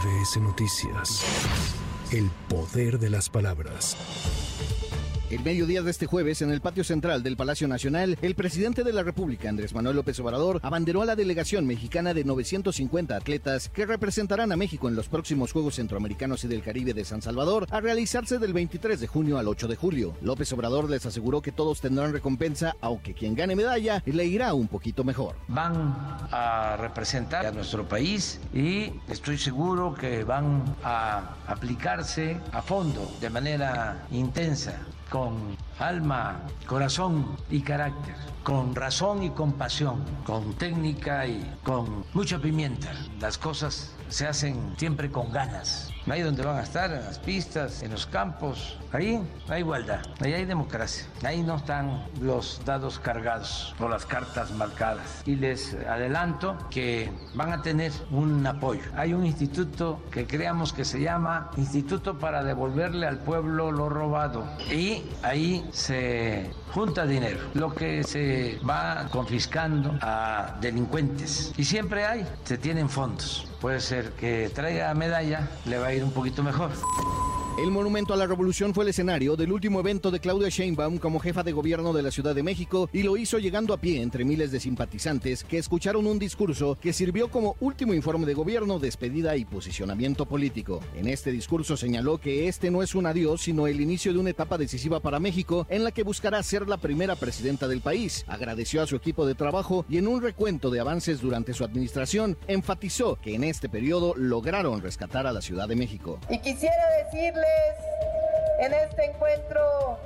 MBS Noticias. El poder de las palabras. El mediodía de este jueves, en el patio central del Palacio Nacional, el presidente de la República, Andrés Manuel López Obrador, abanderó a la delegación mexicana de 950 atletas que representarán a México en los próximos Juegos Centroamericanos y del Caribe de San Salvador, a realizarse del 23 de junio al 8 de julio. López Obrador les aseguró que todos tendrán recompensa, aunque quien gane medalla le irá un poquito mejor. Van a representar a nuestro país y estoy seguro que van a aplicarse a fondo, de manera intensa con alma, corazón y carácter, con razón y compasión, con técnica y con mucha pimienta. Las cosas se hacen siempre con ganas. Ahí donde van a estar, en las pistas, en los campos, ahí hay igualdad, ahí hay democracia, ahí no están los dados cargados o las cartas marcadas. Y les adelanto que van a tener un apoyo. Hay un instituto que creamos que se llama Instituto para devolverle al pueblo lo robado. Y ahí se junta dinero, lo que se va confiscando a delincuentes. Y siempre hay, se tienen fondos. Puede ser que traiga medalla, le va a ir un poquito mejor. El Monumento a la Revolución fue el escenario del último evento de Claudia Sheinbaum como jefa de gobierno de la Ciudad de México y lo hizo llegando a pie entre miles de simpatizantes que escucharon un discurso que sirvió como último informe de gobierno, despedida y posicionamiento político. En este discurso señaló que este no es un adiós, sino el inicio de una etapa decisiva para México en la que buscará ser la primera presidenta del país. Agradeció a su equipo de trabajo y en un recuento de avances durante su administración enfatizó que en este periodo lograron rescatar a la Ciudad de México. Y quisiera decirle en este encuentro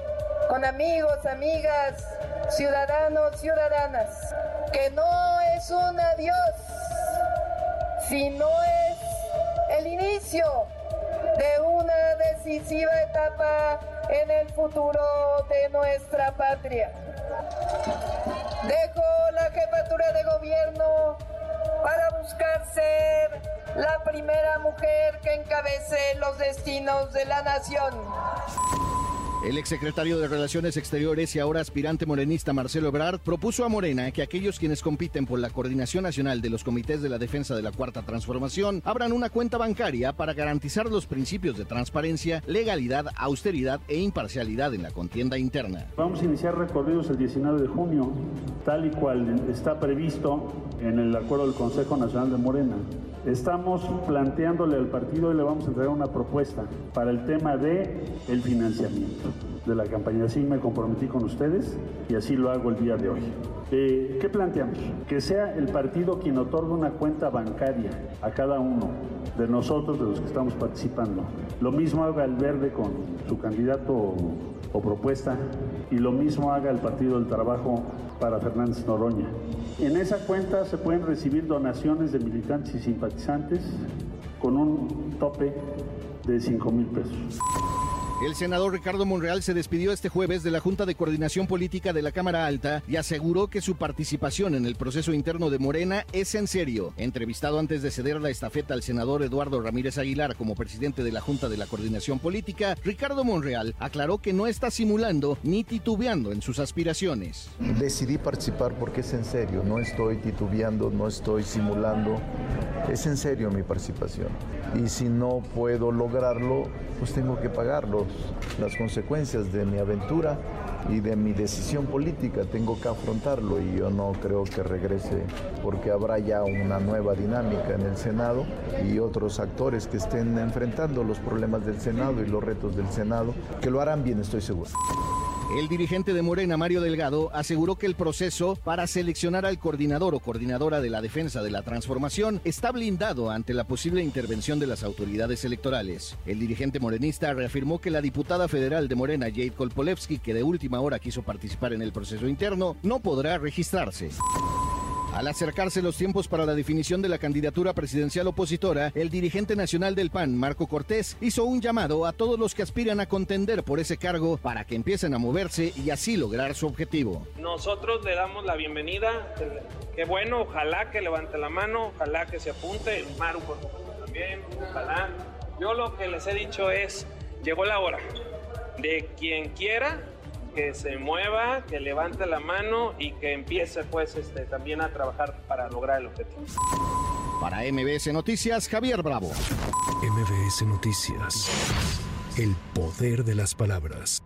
con amigos, amigas, ciudadanos, ciudadanas, que no es un adiós, sino es el inicio de una decisiva etapa en el futuro de nuestra patria. Dejo la jefatura de gobierno para buscar ser primera mujer que encabece los destinos de la nación. El exsecretario de Relaciones Exteriores y ahora aspirante morenista Marcelo Ebrard propuso a Morena que aquellos quienes compiten por la coordinación nacional de los comités de la defensa de la Cuarta Transformación abran una cuenta bancaria para garantizar los principios de transparencia, legalidad, austeridad e imparcialidad en la contienda interna. Vamos a iniciar recorridos el 19 de junio, tal y cual está previsto en el acuerdo del Consejo Nacional de Morena. Estamos planteándole al partido y le vamos a entregar una propuesta para el tema de el financiamiento de la campaña. Así me comprometí con ustedes y así lo hago el día de hoy. Eh, ¿Qué planteamos? Que sea el partido quien otorgue una cuenta bancaria a cada uno de nosotros, de los que estamos participando. Lo mismo haga el verde con su candidato o propuesta y lo mismo haga el Partido del Trabajo para Fernández Noroña. En esa cuenta se pueden recibir donaciones de militantes y simpatizantes con un tope de 5 mil pesos. El senador Ricardo Monreal se despidió este jueves de la Junta de Coordinación Política de la Cámara Alta y aseguró que su participación en el proceso interno de Morena es en serio. Entrevistado antes de ceder la estafeta al senador Eduardo Ramírez Aguilar como presidente de la Junta de la Coordinación Política, Ricardo Monreal aclaró que no está simulando ni titubeando en sus aspiraciones. Decidí participar porque es en serio, no estoy titubeando, no estoy simulando, es en serio mi participación. Y si no puedo lograrlo, pues tengo que pagarlo las consecuencias de mi aventura y de mi decisión política. Tengo que afrontarlo y yo no creo que regrese porque habrá ya una nueva dinámica en el Senado y otros actores que estén enfrentando los problemas del Senado y los retos del Senado, que lo harán bien, estoy seguro. El dirigente de Morena, Mario Delgado, aseguró que el proceso para seleccionar al coordinador o coordinadora de la defensa de la transformación está blindado ante la posible intervención de las autoridades electorales. El dirigente morenista reafirmó que la diputada federal de Morena, Jade Kolpolevsky, que de última hora quiso participar en el proceso interno, no podrá registrarse. Al acercarse los tiempos para la definición de la candidatura presidencial opositora, el dirigente nacional del PAN, Marco Cortés, hizo un llamado a todos los que aspiran a contender por ese cargo para que empiecen a moverse y así lograr su objetivo. Nosotros le damos la bienvenida. Qué bueno, ojalá que levante la mano, ojalá que se apunte. Maru, también, ojalá. Yo lo que les he dicho es, llegó la hora de quien quiera que se mueva, que levante la mano y que empiece pues este, también a trabajar para lograr el objetivo. Para MBS Noticias, Javier Bravo. MBS Noticias. El poder de las palabras.